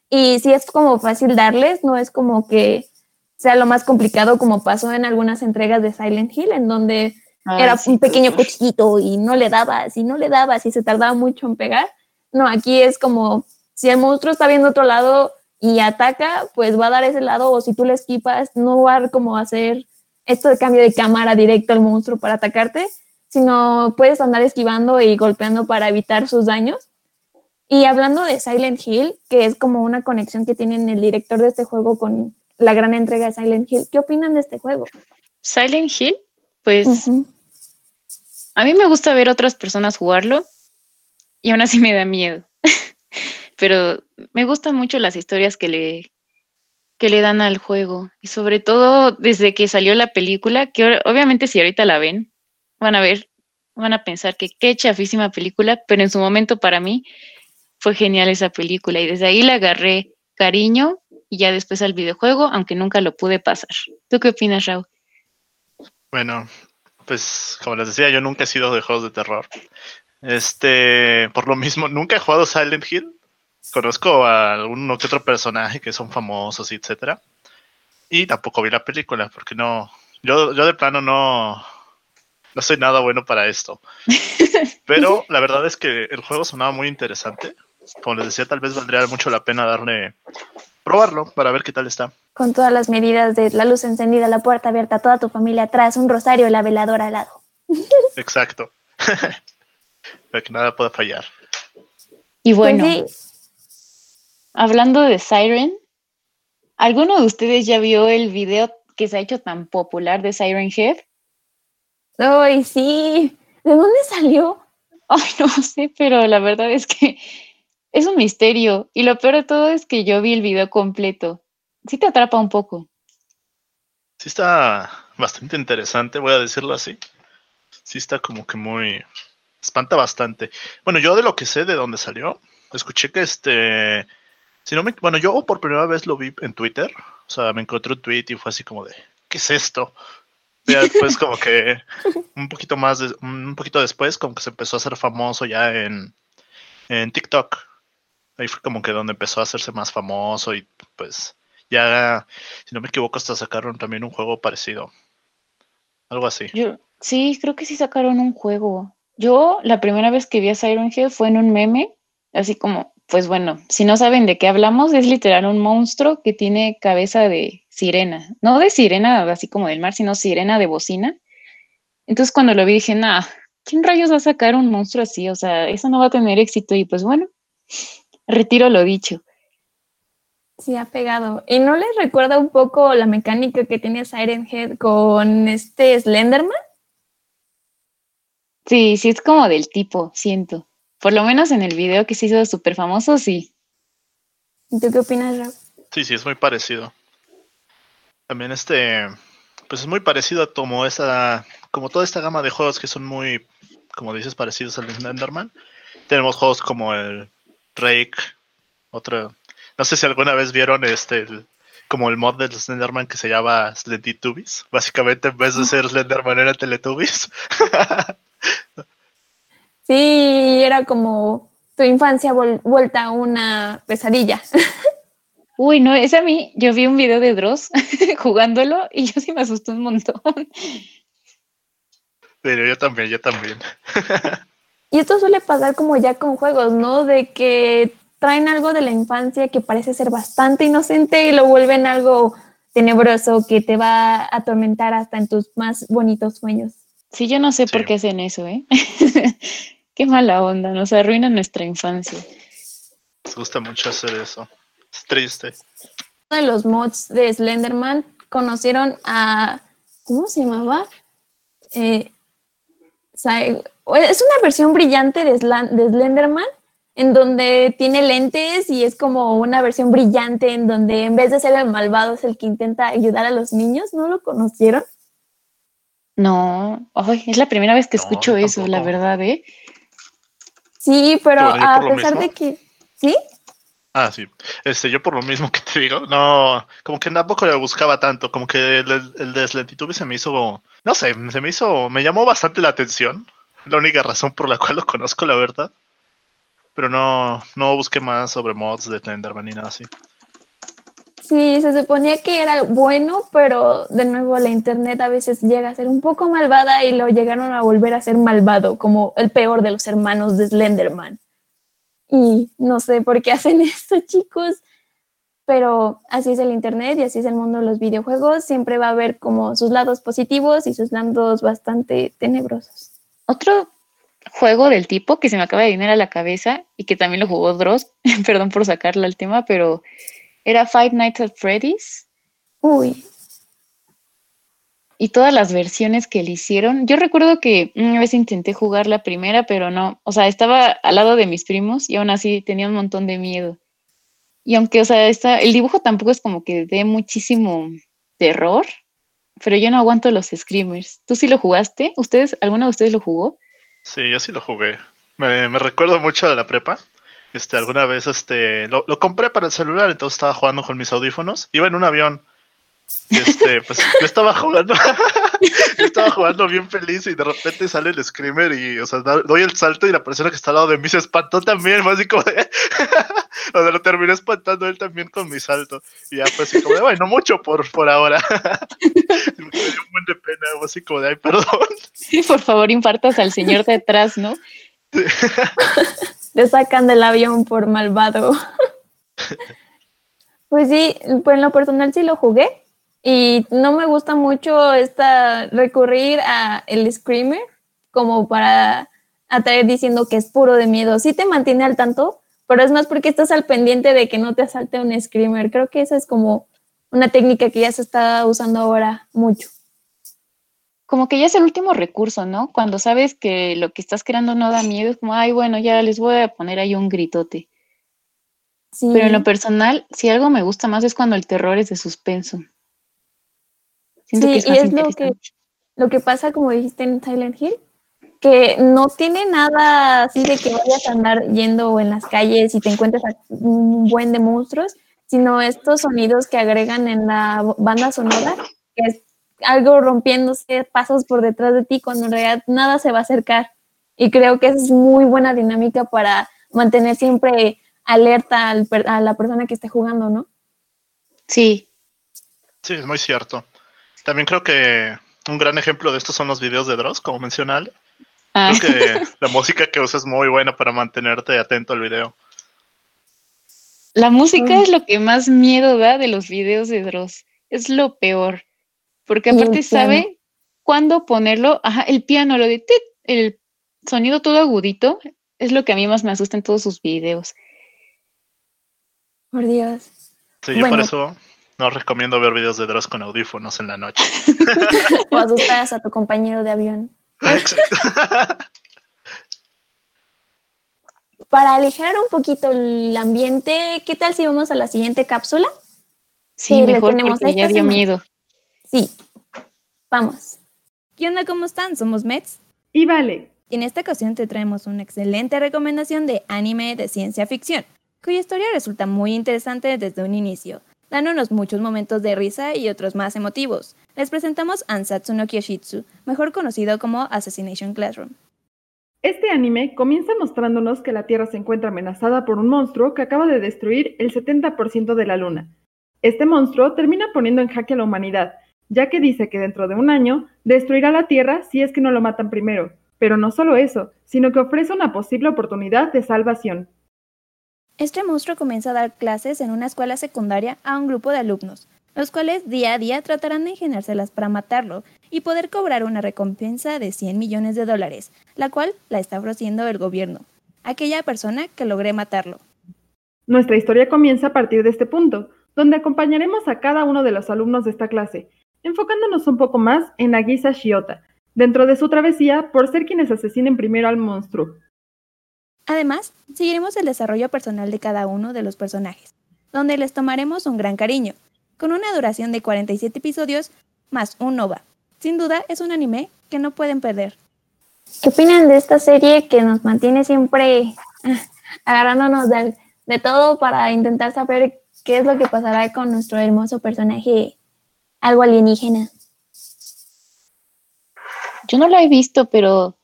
y sí es como fácil darles, no es como que sea lo más complicado como pasó en algunas entregas de Silent Hill, en donde era un pequeño cuchillito y no le dabas y no le dabas y se tardaba mucho en pegar. No, aquí es como si el monstruo está viendo otro lado y ataca, pues va a dar ese lado o si tú le esquipas, no va a como hacer esto de cambio de cámara directo al monstruo para atacarte, sino puedes andar esquivando y golpeando para evitar sus daños. Y hablando de Silent Hill, que es como una conexión que tienen el director de este juego con la gran entrega de Silent Hill, ¿qué opinan de este juego? Silent Hill, pues a mí me gusta ver otras personas jugarlo y aún así me da miedo. Pero me gustan mucho las historias que le, que le dan al juego. Y sobre todo desde que salió la película, que obviamente si ahorita la ven, van a ver, van a pensar que qué chafísima película, pero en su momento para mí fue genial esa película y desde ahí le agarré cariño y ya después al videojuego, aunque nunca lo pude pasar. ¿Tú qué opinas, Raúl? Bueno, pues como les decía, yo nunca he sido de juegos de terror. Este, por lo mismo, nunca he jugado Silent Hill, conozco a alguno que otro personaje que son famosos, etcétera. Y tampoco vi la película, porque no, yo, yo de plano no, no soy nada bueno para esto. Pero la verdad es que el juego sonaba muy interesante. Como les decía, tal vez valdría mucho la pena darle, probarlo para ver qué tal está. Con todas las medidas de la luz encendida, la puerta abierta, toda tu familia atrás, un rosario y la veladora al lado. Exacto. para que nada pueda fallar. Y bueno, pues Hablando de Siren, ¿alguno de ustedes ya vio el video que se ha hecho tan popular de Siren Head? Ay, sí. ¿De dónde salió? Ay, no sé, pero la verdad es que es un misterio. Y lo peor de todo es que yo vi el video completo. Sí te atrapa un poco. Sí está bastante interesante, voy a decirlo así. Sí está como que muy... Espanta bastante. Bueno, yo de lo que sé de dónde salió, escuché que este si no me, bueno, yo por primera vez lo vi en Twitter. O sea, me encontré un tweet y fue así como de, ¿qué es esto? Y después como que un poquito más, un poquito después como que se empezó a hacer famoso ya en, en TikTok. Ahí fue como que donde empezó a hacerse más famoso y pues ya, si no me equivoco, hasta sacaron también un juego parecido. Algo así. Yo, sí, creo que sí sacaron un juego. Yo la primera vez que vi a Siren Head fue en un meme, así como pues bueno, si no saben de qué hablamos, es literal un monstruo que tiene cabeza de sirena, no de sirena así como del mar, sino sirena de bocina. Entonces cuando lo vi dije, nah, ¿quién rayos va a sacar un monstruo así? O sea, eso no va a tener éxito y pues bueno, retiro lo dicho. Sí, ha pegado. ¿Y no les recuerda un poco la mecánica que tiene Siren Head con este Slenderman? Sí, sí, es como del tipo, siento. Por lo menos en el video que se hizo súper famoso, sí. ¿Y tú qué opinas, Raúl? Sí, sí, es muy parecido. También este, pues es muy parecido a como esa, como toda esta gama de juegos que son muy, como dices, parecidos al Slenderman. Tenemos juegos como el Rake, otro, no sé si alguna vez vieron este, el- como el mod del Slenderman que se llama Slendytubbies. Básicamente en vez de ser Slenderman era Teletubbies. Sí, era como tu infancia vol- vuelta a una pesadilla. Uy, no, ese a mí, yo vi un video de Dross jugándolo y yo sí me asusté un montón. Pero yo también, yo también. Y esto suele pasar como ya con juegos, ¿no? De que traen algo de la infancia que parece ser bastante inocente y lo vuelven algo tenebroso que te va a atormentar hasta en tus más bonitos sueños. Sí, yo no sé por qué hacen eso, ¿eh? Qué mala onda, nos arruinan nuestra infancia. Les gusta mucho hacer eso. Es triste. Uno de los mods de Slenderman conocieron a. ¿Cómo se llamaba? Eh, es una versión brillante de, Slan- de Slenderman en donde tiene lentes y es como una versión brillante en donde en vez de ser el malvado es el que intenta ayudar a los niños. ¿No lo conocieron? No, ay, es la primera vez que No, escucho eso, la verdad, ¿eh? Sí, pero a pesar de que. ¿Sí? Ah, sí. Este, yo por lo mismo que te digo, no, como que tampoco le buscaba tanto, como que el, el, de se me hizo, no sé, se me hizo, me llamó bastante la atención. La única razón por la cual lo conozco, la verdad. Pero no, no busqué más sobre mods de Slenderman ni nada así. Sí, se suponía que era bueno, pero de nuevo la internet a veces llega a ser un poco malvada y lo llegaron a volver a ser malvado, como el peor de los hermanos de Slenderman. Y no sé por qué hacen esto, chicos, pero así es el internet y así es el mundo de los videojuegos. Siempre va a haber como sus lados positivos y sus lados bastante tenebrosos. Otro juego del tipo que se me acaba de venir a la cabeza y que también lo jugó Dross, perdón por sacarlo al tema, pero era Five Nights at Freddy's Uy, y todas las versiones que le hicieron. Yo recuerdo que una vez intenté jugar la primera, pero no, o sea, estaba al lado de mis primos y aún así tenía un montón de miedo. Y aunque, o sea, está, el dibujo tampoco es como que dé muchísimo terror, pero yo no aguanto los screamers. ¿Tú sí lo jugaste? ¿Ustedes, alguno de ustedes lo jugó? Sí, yo sí lo jugué. Me, me recuerdo mucho de la prepa. Este, alguna vez, este, lo, lo compré para el celular, entonces estaba jugando con mis audífonos. Iba en un avión. Y este, pues yo estaba jugando, yo estaba jugando bien feliz y de repente sale el screamer y, o sea, doy el salto y la persona que está al lado de mí se espantó también, más así como de, o sea, lo terminé espantando él también con mi salto. Y ya pues así como de, bueno, mucho por, por ahora. me dio un buen de pena, algo así como de, ay, perdón. Sí, por favor, impartas al señor de atrás, ¿no? Le sacan del avión por malvado. Pues sí, pues en lo personal sí lo jugué y no me gusta mucho esta recurrir a el screamer como para atraer diciendo que es puro de miedo. Sí te mantiene al tanto, pero es más porque estás al pendiente de que no te asalte un screamer. Creo que esa es como una técnica que ya se está usando ahora mucho. Como que ya es el último recurso, ¿no? Cuando sabes que lo que estás creando no da miedo, es como, ay, bueno, ya les voy a poner ahí un gritote. Sí. Pero en lo personal, si algo me gusta más es cuando el terror es de suspenso. Siento Sí, que es y es lo que- lo que pasa, como dijiste en Silent Hill, que no tiene nada así de que vayas a andar yendo en las calles y te encuentres a un buen de monstruos, sino estos sonidos que agregan en la banda sonora, que es algo rompiéndose, pasos por detrás de ti, cuando en realidad nada se va a acercar. Y creo que esa es muy buena dinámica para mantener siempre alerta al per- a la persona que esté jugando, ¿no? Sí, Sí, es muy cierto. También creo que un gran ejemplo de esto son los videos de Dross, como menciona Ale. Ah, Creo que la música que usa es muy buena para mantenerte atento al video. la música Mm. es lo que más miedo da de los videos de Dross. Es lo peor. Porque aparte sabe cuándo ponerlo. Ajá, el piano, lo de tit, el sonido todo agudito, es lo que a mí más me asusta en todos sus videos. Por Dios. Sí, yo por eso no recomiendo ver videos de Dross con audífonos en la noche. O asustas a tu compañero de avión. Exacto. para aligerar un poquito el ambiente, ¿qué tal si vamos a la siguiente cápsula? Sí, mejor porque ya dio miedo. Sí, vamos. ¿Qué onda? ¿Cómo están? Somos Mets. Y Vale. Y en esta ocasión te traemos una excelente recomendación de anime de ciencia ficción, cuya historia resulta muy interesante desde un inicio, dándonos muchos momentos de risa y otros más emotivos. Les presentamos Ansatsu no Kyoshitsu, mejor conocido como Assassination Classroom. Este anime comienza mostrándonos que la Tierra se encuentra amenazada por un monstruo que acaba de destruir el 70% de la Luna. Este monstruo termina poniendo en jaque a la humanidad, ya que dice que dentro de un año destruirá la Tierra si es que no lo matan primero. Pero no solo eso, sino que ofrece una posible oportunidad de salvación. Este monstruo comienza a dar clases en una escuela secundaria a un grupo de alumnos, los cuales día a día tratarán de ingeniárselas para matarlo y poder cobrar una recompensa de 100 millones de dólares, la cual la está ofreciendo el gobierno, aquella persona que logre matarlo. Nuestra historia comienza a partir de este punto, donde acompañaremos a cada uno de los alumnos de esta clase, enfocándonos un poco más en Nagisa Shiota, dentro de su travesía por ser quienes asesinen primero al monstruo. Además, seguiremos el desarrollo personal de cada uno de los personajes, donde les tomaremos un gran cariño, con una duración de 47 episodios más un OVA. Sin duda es un anime que no pueden perder. ¿Qué opinan de esta serie que nos mantiene siempre ah, agarrándonos de, de todo para intentar saber qué es lo que pasará con nuestro hermoso personaje algo alienígena? Yo no lo he visto, pero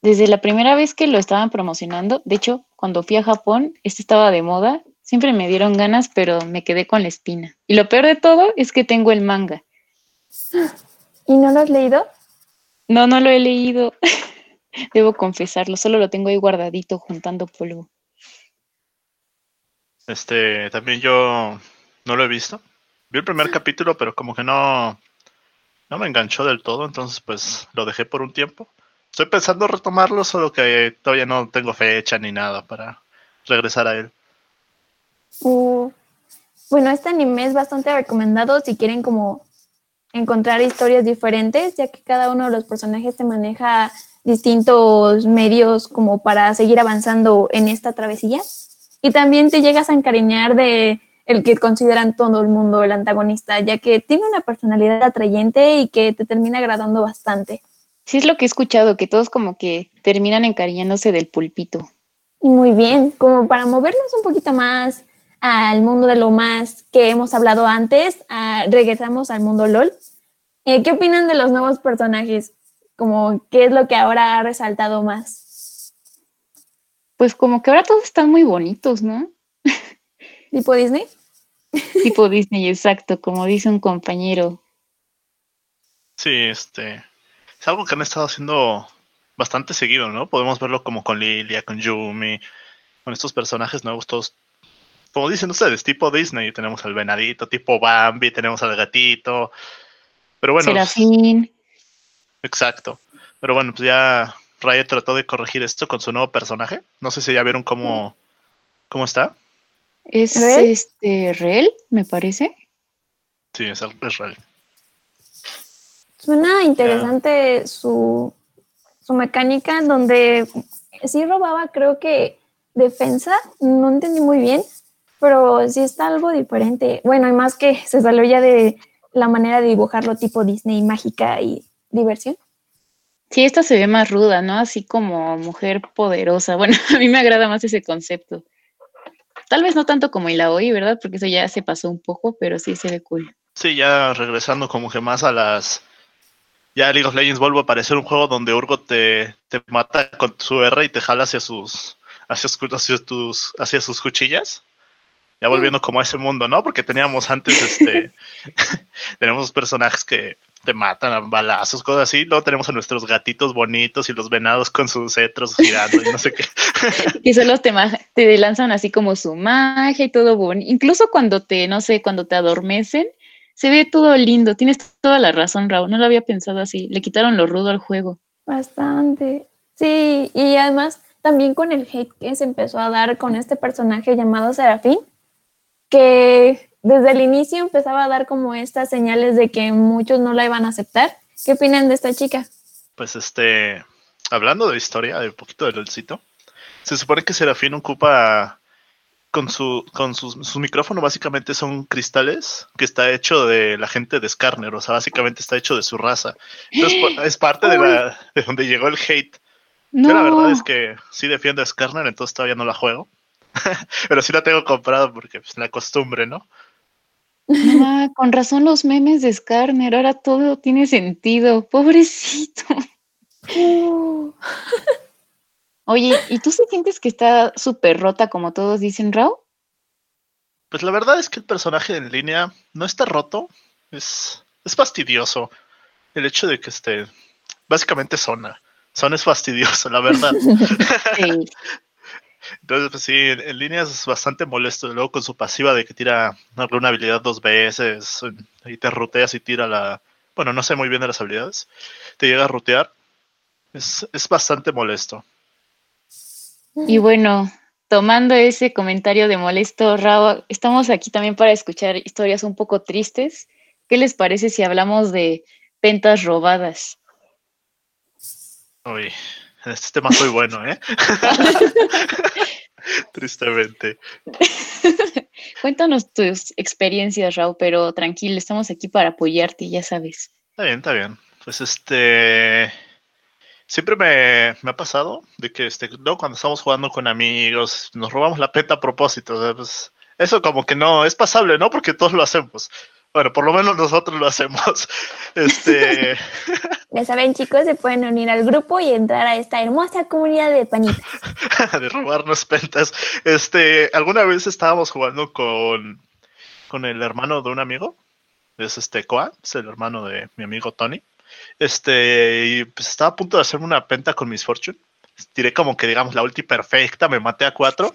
desde la primera vez que lo estaban promocionando, de hecho, cuando fui a Japón, este estaba de moda, siempre me dieron ganas, pero me quedé con la espina. Y lo peor de todo es que tengo el manga. ¿Y no lo has leído? No, no lo he leído. Debo confesarlo, solo lo tengo ahí guardadito juntando polvo. Este, también yo no lo he visto. Vi el primer capítulo, pero como que no, no me enganchó del todo, entonces pues lo dejé por un tiempo. Estoy pensando retomarlo, solo que todavía no tengo fecha ni nada para regresar a él. Uh, bueno, este anime es bastante recomendado si quieren como encontrar historias diferentes, ya que cada uno de los personajes te maneja distintos medios como para seguir avanzando en esta travesía. Y también te llegas a encariñar de el que consideran todo el mundo el antagonista, ya que tiene una personalidad atrayente y que te termina agradando bastante. Sí, es lo que he escuchado, que todos como que terminan encariñándose del pulpito. Muy bien, como para movernos un poquito más al mundo de lo más que hemos hablado antes, regresamos al mundo LOL. Eh, ¿Qué opinan de los nuevos personajes? Como, ¿Qué es lo que ahora ha resaltado más? Pues como que ahora todos están muy bonitos, ¿no? ¿Tipo Disney? Tipo Disney, exacto, como dice un compañero. Sí, este. Es algo que han estado haciendo bastante seguido, ¿no? Podemos verlo como con Lilia, con Yumi, con estos personajes nuevos, todos, como dicen ustedes, tipo Disney. Tenemos al venadito, tipo Bambi, tenemos al gatito. Pero bueno. Serafín. Exacto. Pero bueno, pues ya Raya trató de corregir esto con su nuevo personaje. No sé si ya vieron cómo, cómo está. Es este Rel, me parece. Sí, es, es Rel. Suena interesante su, su mecánica, donde sí robaba, creo que defensa, no entendí muy bien, pero sí está algo diferente. Bueno, y más que se salió ya de la manera de dibujarlo tipo Disney, mágica y diversión. Sí, esta se ve más ruda, ¿no? Así como mujer poderosa. Bueno, a mí me agrada más ese concepto. Tal vez no tanto como hoy, ¿verdad? Porque eso ya se pasó un poco, pero sí se ve cool. Sí, ya regresando como que más a las... Ya League of Legends vuelve a aparecer un juego donde Urgo te, te mata con su R y te jala hacia sus, hacia, hacia, tus, hacia sus cuchillas. Ya volviendo como a ese mundo, ¿no? Porque teníamos antes, este, tenemos personajes que te matan a balazos, cosas así. Luego tenemos a nuestros gatitos bonitos y los venados con sus cetros girando y no sé qué. y solo te, te lanzan así como su magia y todo bonito. Incluso cuando te, no sé, cuando te adormecen, se ve todo lindo. Tienes toda la razón, Raúl. No lo había pensado así. Le quitaron lo rudo al juego. Bastante. Sí, y además también con el hate que se empezó a dar con este personaje llamado Serafín, que desde el inicio empezaba a dar como estas señales de que muchos no la iban a aceptar. ¿Qué opinan de esta chica? Pues este, hablando de historia, de un poquito de LOLcito, se supone que Serafín ocupa con su con su, su, micrófono básicamente son cristales que está hecho de la gente de Skarner, o sea, básicamente está hecho de su raza. Entonces es parte de, la, de donde llegó el hate. Yo la verdad es que sí defiendo a Skarner, entonces todavía no la juego. Pero sí la tengo comprado porque pues, la costumbre, ¿no? Ah, con razón los memes de Skarner, ahora todo tiene sentido. Pobrecito. Oye, ¿y tú sí sientes que está súper rota como todos dicen, Rao? Pues la verdad es que el personaje en línea no está roto, es, es fastidioso. El hecho de que esté, básicamente Zona. Zona es fastidioso, la verdad. sí. Entonces, pues sí, en, línea es bastante molesto. Luego con su pasiva de que tira alguna habilidad dos veces y te ruteas y tira la... Bueno, no sé muy bien de las habilidades. Te llega a rutear. Es, es bastante molesto. Y bueno, tomando ese comentario de molesto, Rao, estamos aquí también para escuchar historias un poco tristes. ¿Qué les parece si hablamos de ventas robadas? Uy, este tema soy bueno, ¿eh? Tristemente. Cuéntanos tus experiencias, Raúl, pero tranquilo, estamos aquí para apoyarte, ya sabes. Está bien, está bien. Pues este siempre me, ha pasado de que este, ¿no? cuando estamos jugando con amigos, nos robamos la peta a propósito. Pues, eso como que no es pasable, ¿no? Porque todos lo hacemos. Bueno, por lo menos nosotros lo hacemos. Este. Ya saben, chicos, se pueden unir al grupo y entrar a esta hermosa comunidad de panitas. de robarnos pentas. Este, alguna vez estábamos jugando con, con el hermano de un amigo. Es este Koa, es el hermano de mi amigo Tony. Este, y pues estaba a punto de hacerme una penta con Miss Fortune. Tiré como que, digamos, la ulti perfecta, me maté a cuatro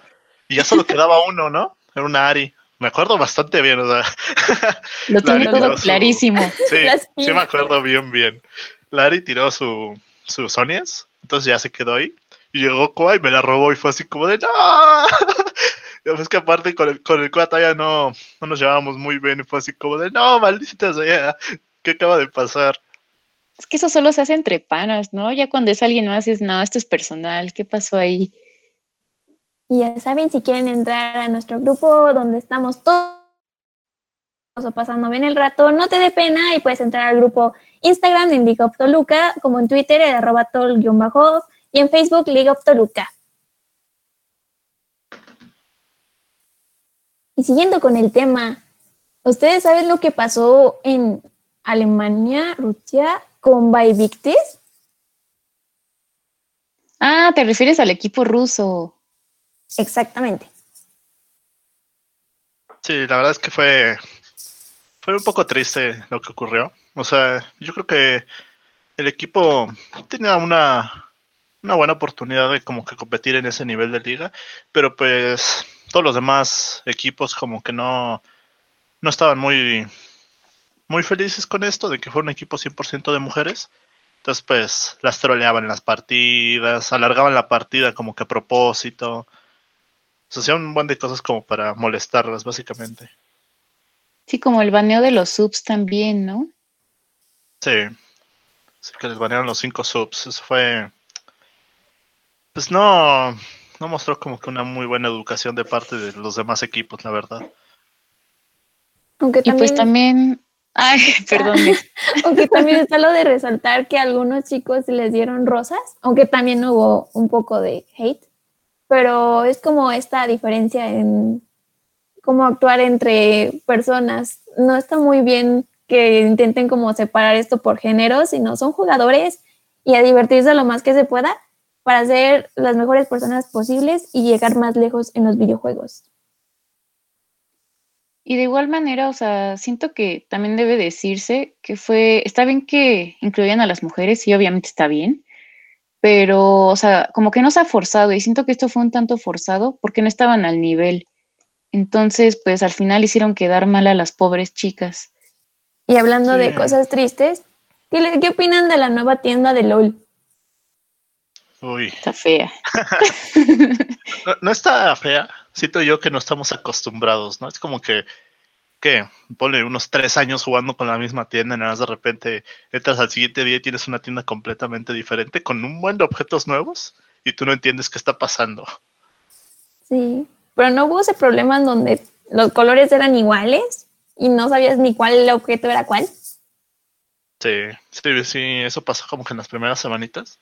y ya solo quedaba uno, ¿no? Era una Ari. Me acuerdo bastante bien, o sea. Lo tengo todo clarísimo. Sí, sí me acuerdo bien, bien. La Ari tiró su, su Sonias, entonces ya se quedó ahí. Y llegó Koa y me la robó y fue así como de ¡No! Es que aparte con el, con el Koa todavía no, no nos llevábamos muy bien y fue así como de ¡No, maldita sea! ¿Qué acaba de pasar? Es que eso solo se hace entre panas, ¿no? Ya cuando es alguien más es, no, esto es personal, ¿qué pasó ahí? Y ya saben, si quieren entrar a nuestro grupo donde estamos todos pasando bien el rato, no te dé pena y puedes entrar al grupo Instagram de Liga Toluca, como en Twitter, el arroba tol-bajo, y en Facebook, Liga Toluca. Y siguiendo con el tema, ¿ustedes saben lo que pasó en Alemania, Rusia con Victis? Ah, te refieres al equipo ruso. Exactamente. Sí, la verdad es que fue, fue un poco triste lo que ocurrió. O sea, yo creo que el equipo tenía una, una buena oportunidad de como que competir en ese nivel de liga, pero pues todos los demás equipos como que no, no estaban muy, muy felices con esto, de que fue un equipo 100% de mujeres. Entonces, pues, las troleaban en las partidas, alargaban la partida como que a propósito. O hacían un buen de cosas como para molestarlas, básicamente. Sí, como el baneo de los subs también, ¿no? Sí. Sí, que les banearon los cinco subs. Eso fue. Pues no. No mostró como que una muy buena educación de parte de los demás equipos, la verdad. Aunque Y pues también Ay, perdón. aunque también está lo de resaltar que a algunos chicos les dieron rosas, aunque también hubo un poco de hate, pero es como esta diferencia en cómo actuar entre personas. No está muy bien que intenten como separar esto por género, sino son jugadores y a divertirse lo más que se pueda para ser las mejores personas posibles y llegar más lejos en los videojuegos. Y de igual manera, o sea, siento que también debe decirse que fue, está bien que incluyan a las mujeres, y obviamente está bien, pero, o sea, como que no se ha forzado, y siento que esto fue un tanto forzado porque no estaban al nivel. Entonces, pues al final hicieron quedar mal a las pobres chicas. Y hablando de cosas tristes, ¿qué, ¿qué opinan de la nueva tienda de LOL? Uy. Está fea. no está fea, siento yo que no estamos acostumbrados, ¿no? Es como que, ¿qué? Pone unos tres años jugando con la misma tienda y nada más de repente entras al siguiente día y tienes una tienda completamente diferente con un buen de objetos nuevos y tú no entiendes qué está pasando. Sí, pero no hubo ese problema en donde los colores eran iguales y no sabías ni cuál objeto era cuál. Sí, sí, sí, eso pasó como que en las primeras semanitas.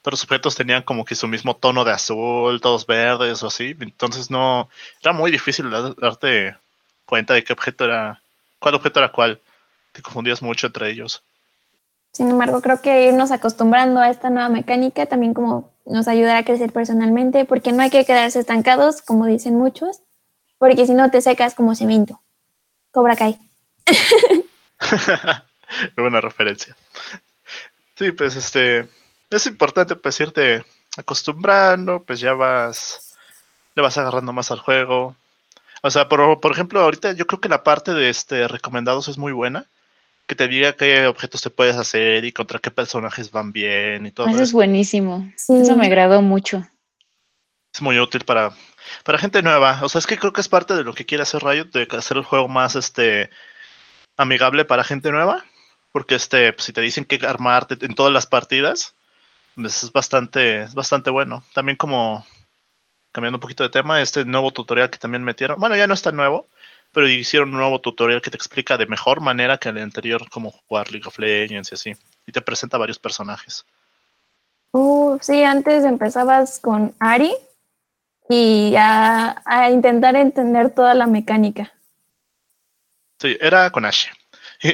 Todos los objetos tenían como que su mismo tono de azul, todos verdes o así. Entonces no, era muy difícil darte cuenta de qué objeto era, cuál objeto era cuál. Te confundías mucho entre ellos. Sin embargo, creo que irnos acostumbrando a esta nueva mecánica también como nos ayudará a crecer personalmente, porque no hay que quedarse estancados, como dicen muchos, porque si no te secas como cemento. Cobra Kai. Buena referencia. Sí, pues este, es importante pues irte acostumbrando, pues ya vas, le vas agarrando más al juego. O sea, por, por ejemplo, ahorita yo creo que la parte de este recomendados es muy buena que te diga qué objetos te puedes hacer y contra qué personajes van bien y todo eso. es buenísimo. Eso me agradó mucho. Es muy útil para, para gente nueva. O sea, es que creo que es parte de lo que quiere hacer Riot, de hacer el juego más este amigable para gente nueva. Porque este, pues, si te dicen que armarte en todas las partidas, pues es bastante, es bastante bueno. También como cambiando un poquito de tema, este nuevo tutorial que también metieron. Bueno, ya no es tan nuevo, pero hicieron un nuevo tutorial que te explica de mejor manera que el anterior cómo jugar League of Legends y así. Y te presenta varios personajes. Uh, sí, antes empezabas con Ari y a, intentar entender toda la mecánica. Sí, era con Ashe.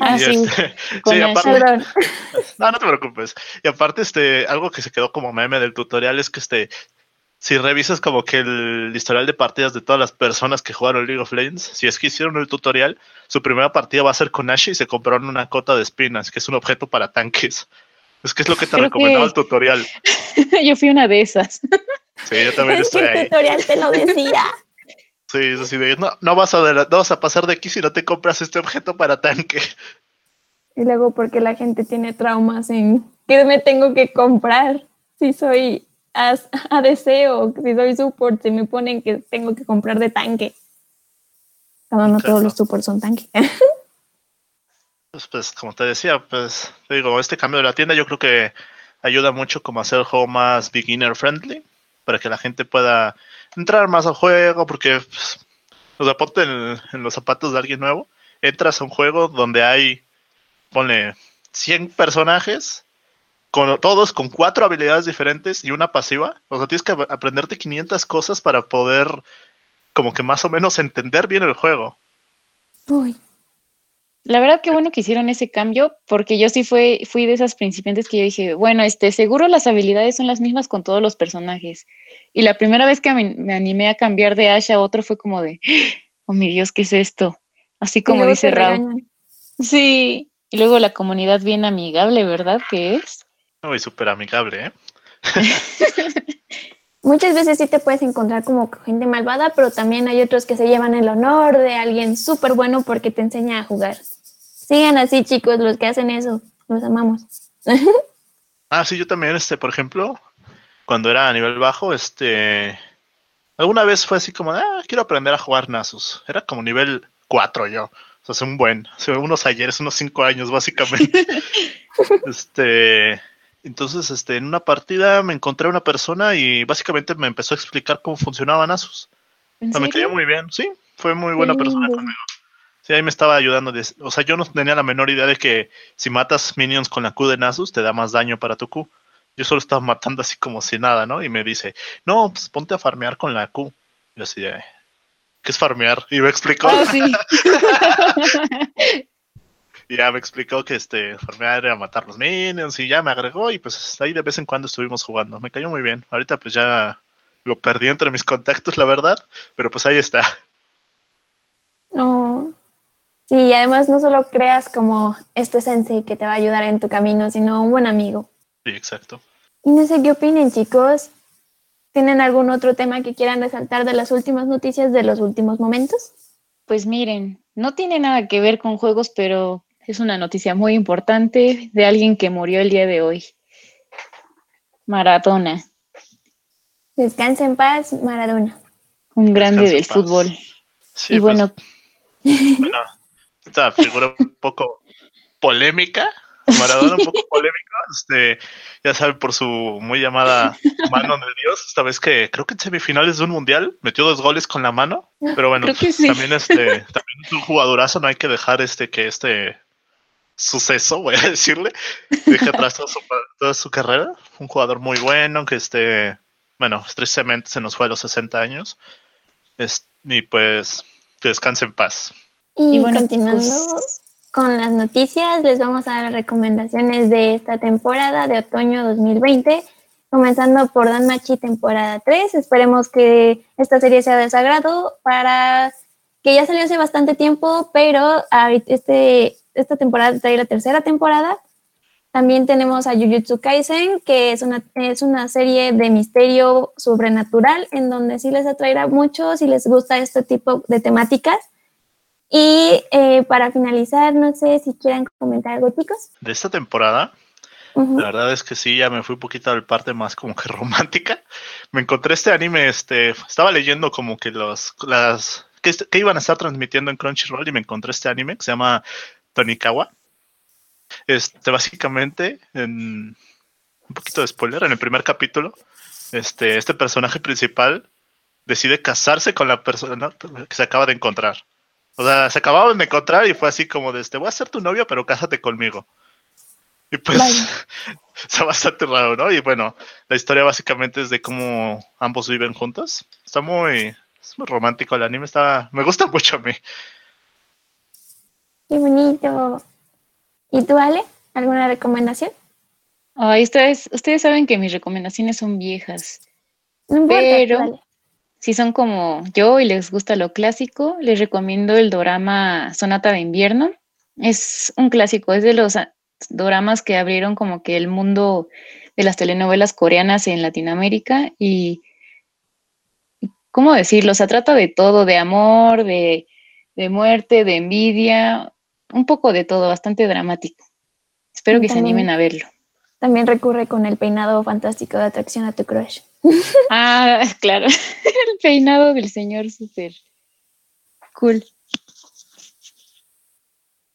Ah, sí, este, sí aparte, no, no te preocupes. Y aparte, este, algo que se quedó como meme del tutorial es que este, si revisas como que el historial de partidas de todas las personas que jugaron League of Legends, si es que hicieron el tutorial, su primera partida va a ser con Ashe y se compraron una cota de espinas, que es un objeto para tanques. Es que es lo que te recomendaba el tutorial. yo fui una de esas. Sí, yo también estoy ahí. El tutorial te lo decía. Sí, es así de, no, no, vas a no vas a pasar de aquí si no te compras este objeto para tanque. Y luego porque la gente tiene traumas en qué me tengo que comprar si soy a, deseo, si soy support, si me ponen que tengo que comprar de tanque. Cuando no todos los supports son tanque. Pues, pues, como te decía, pues digo, este cambio de la tienda yo creo que ayuda mucho como a hacer el juego más beginner friendly, para que la gente pueda entrar más al juego, porque pues, sea, ponte en, los zapatos de alguien nuevo, entras a un juego donde hay, pone 100 personajes con todos con cuatro habilidades diferentes y una pasiva. O sea, tienes que aprenderte 500 cosas para poder como que más o menos entender bien el juego. Uy. La verdad que bueno que hicieron ese cambio, porque yo sí fui, fui de esas principiantes que yo dije, bueno, este, seguro las habilidades son las mismas con todos los personajes. Y la primera vez que me, animé a cambiar de Asha a otro fue como de, oh mi Dios, ¿qué es esto? Así como dice Raúl. Sí, y luego la comunidad bien amigable, ¿verdad? Que es. Muy súper amigable, ¿eh? Muchas veces sí te puedes encontrar como gente malvada, pero también hay otros que se llevan el honor de alguien súper bueno porque te enseña a jugar. Sigan así, chicos, los que hacen eso. Los amamos. ah, sí, yo también, este, por ejemplo, cuando era a nivel bajo, este. Alguna vez fue así como, ah, quiero aprender a jugar Nasus. Era como nivel 4 yo. O sea, un buen, hace unos ayeres, unos 5 años, básicamente. este entonces, este, en una partida me encontré a una persona y básicamente me empezó a explicar cómo funcionaban Asus. me cayó muy bien, sí, fue muy buena persona conmigo. Sí, ahí me estaba ayudando. o sea, yo no tenía la menor idea de que si matas minions con la Q de Nasus te da más daño para tu Q. Yo solo estaba matando así como si nada, ¿no? Y me dice, no, pues ponte a farmear con la Q. Y yo así ¿qué es farmear? Y me explicó. Ah, sí. Y ya me explicó que este enfermedad era matar los minions y ya me agregó y pues ahí de vez en cuando estuvimos jugando. Me cayó muy bien. Ahorita pues ya lo perdí entre mis contactos, la verdad, pero pues ahí está. No. Sí, y además no solo creas como este sensei que te va a ayudar en tu camino, sino un buen amigo. Sí, exacto. Y no sé qué opinen, chicos. ¿Tienen algún otro tema que quieran resaltar de las últimas noticias de los últimos momentos? Pues miren, no tiene nada que ver con juegos, pero es una noticia muy importante de alguien que murió el día de hoy. Maradona. Descansa en paz, Maradona. Un grande del fútbol. Sí, y pues, bueno. bueno, esta figura un poco polémica, Maradona un poco polémico, este, ya saben, por su muy llamada mano de Dios, esta vez que creo que en semifinales de un mundial metió dos goles con la mano, pero bueno, también este, también es un jugadorazo, no hay que dejar este que este suceso, voy a decirle, deje atrás toda su, toda su carrera, un jugador muy bueno, que este, bueno, tristemente se nos fue a los 60 años, y pues que descanse en paz. Y, bueno, continuando pues, con las noticias, les vamos a dar recomendaciones de esta temporada de otoño 2020, comenzando por Dan Machi temporada 3. Esperemos que esta serie sea de sagrado para que ya salió hace bastante tiempo, pero este, esta temporada trae la tercera temporada. También tenemos a Jujutsu Kaisen, que es una, es una serie de misterio sobrenatural, en donde sí les atraerá mucho si les gusta este tipo de temáticas. Y eh, para finalizar, no sé si quieran comentar algo, chicos. De esta temporada, la verdad es que sí, ya me fui un poquito al parte más como que romántica. Me encontré este anime, este, estaba leyendo como que los, las, que, que iban a estar transmitiendo en Crunchyroll y me encontré este anime que se llama Tonikawa. Este, básicamente, en un poquito de spoiler, en el primer capítulo, este, este personaje principal decide casarse con la persona que se acaba de encontrar. O sea, se acababan de encontrar y fue así como de este, voy a ser tu novio, pero cásate conmigo. Y pues, está bastante raro, ¿no? Y bueno, la historia básicamente es de cómo ambos viven juntos. Está muy, es muy romántico el anime, está, me gusta mucho a mí. Qué bonito. ¿Y tú, Ale? ¿Alguna recomendación? Ay, ustedes, ustedes saben que mis recomendaciones son viejas. pero si son como yo y les gusta lo clásico, les recomiendo el drama Sonata de Invierno. Es un clásico, es de los doramas que abrieron como que el mundo de las telenovelas coreanas en Latinoamérica y, ¿cómo decirlo? Se trata de todo, de amor, de, de muerte, de envidia, un poco de todo, bastante dramático. Espero que se animen a verlo. También recurre con el peinado fantástico de atracción a tu crush. Ah, claro. El peinado del señor súper cool.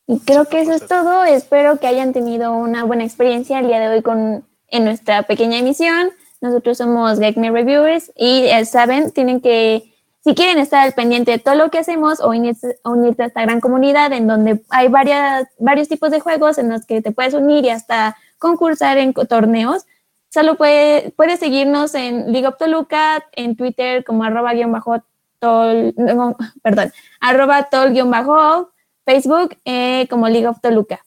Y creo que eso es todo. Espero que hayan tenido una buena experiencia el día de hoy con, en nuestra pequeña emisión. Nosotros somos Get Me Reviewers y eh, saben, tienen que, si quieren estar al pendiente de todo lo que hacemos o unirse, a esta gran comunidad en donde hay varias, varios tipos de juegos en los que te puedes unir y hasta concursar en torneos, Solo puede, puede seguirnos en League of Toluca, en Twitter como arroba guion bajo tol, perdón, arroba tol guion bajo, Facebook eh, como League of Toluca.